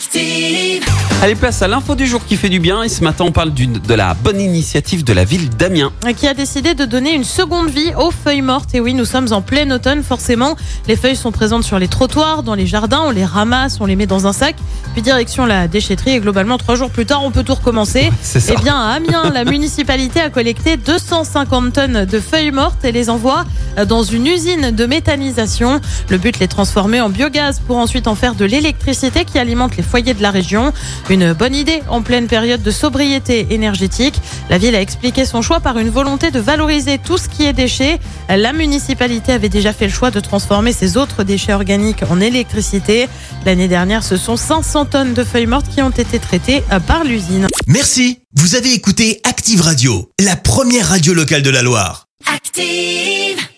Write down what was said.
Active. Allez, place à l'info du jour qui fait du bien. Et ce matin, on parle de la bonne initiative de la ville d'Amiens. qui a décidé de donner une seconde vie aux feuilles mortes. Et oui, nous sommes en plein automne, forcément. Les feuilles sont présentes sur les trottoirs, dans les jardins, on les ramasse, on les met dans un sac. Puis direction la déchetterie et globalement, trois jours plus tard, on peut tout recommencer. C'est ça. Eh bien, à Amiens, la municipalité a collecté 250 tonnes de feuilles mortes et les envoie dans une usine de méthanisation. Le but, les transformer en biogaz pour ensuite en faire de l'électricité qui alimente les foyers de la région. Une bonne idée en pleine période de sobriété énergétique. La ville a expliqué son choix par une volonté de valoriser tout ce qui est déchets. La municipalité avait déjà fait le choix de transformer ses autres déchets organiques en électricité. L'année dernière, ce sont 500 tonnes de feuilles mortes qui ont été traitées par l'usine. Merci, vous avez écouté Active Radio, la première radio locale de la Loire. Active.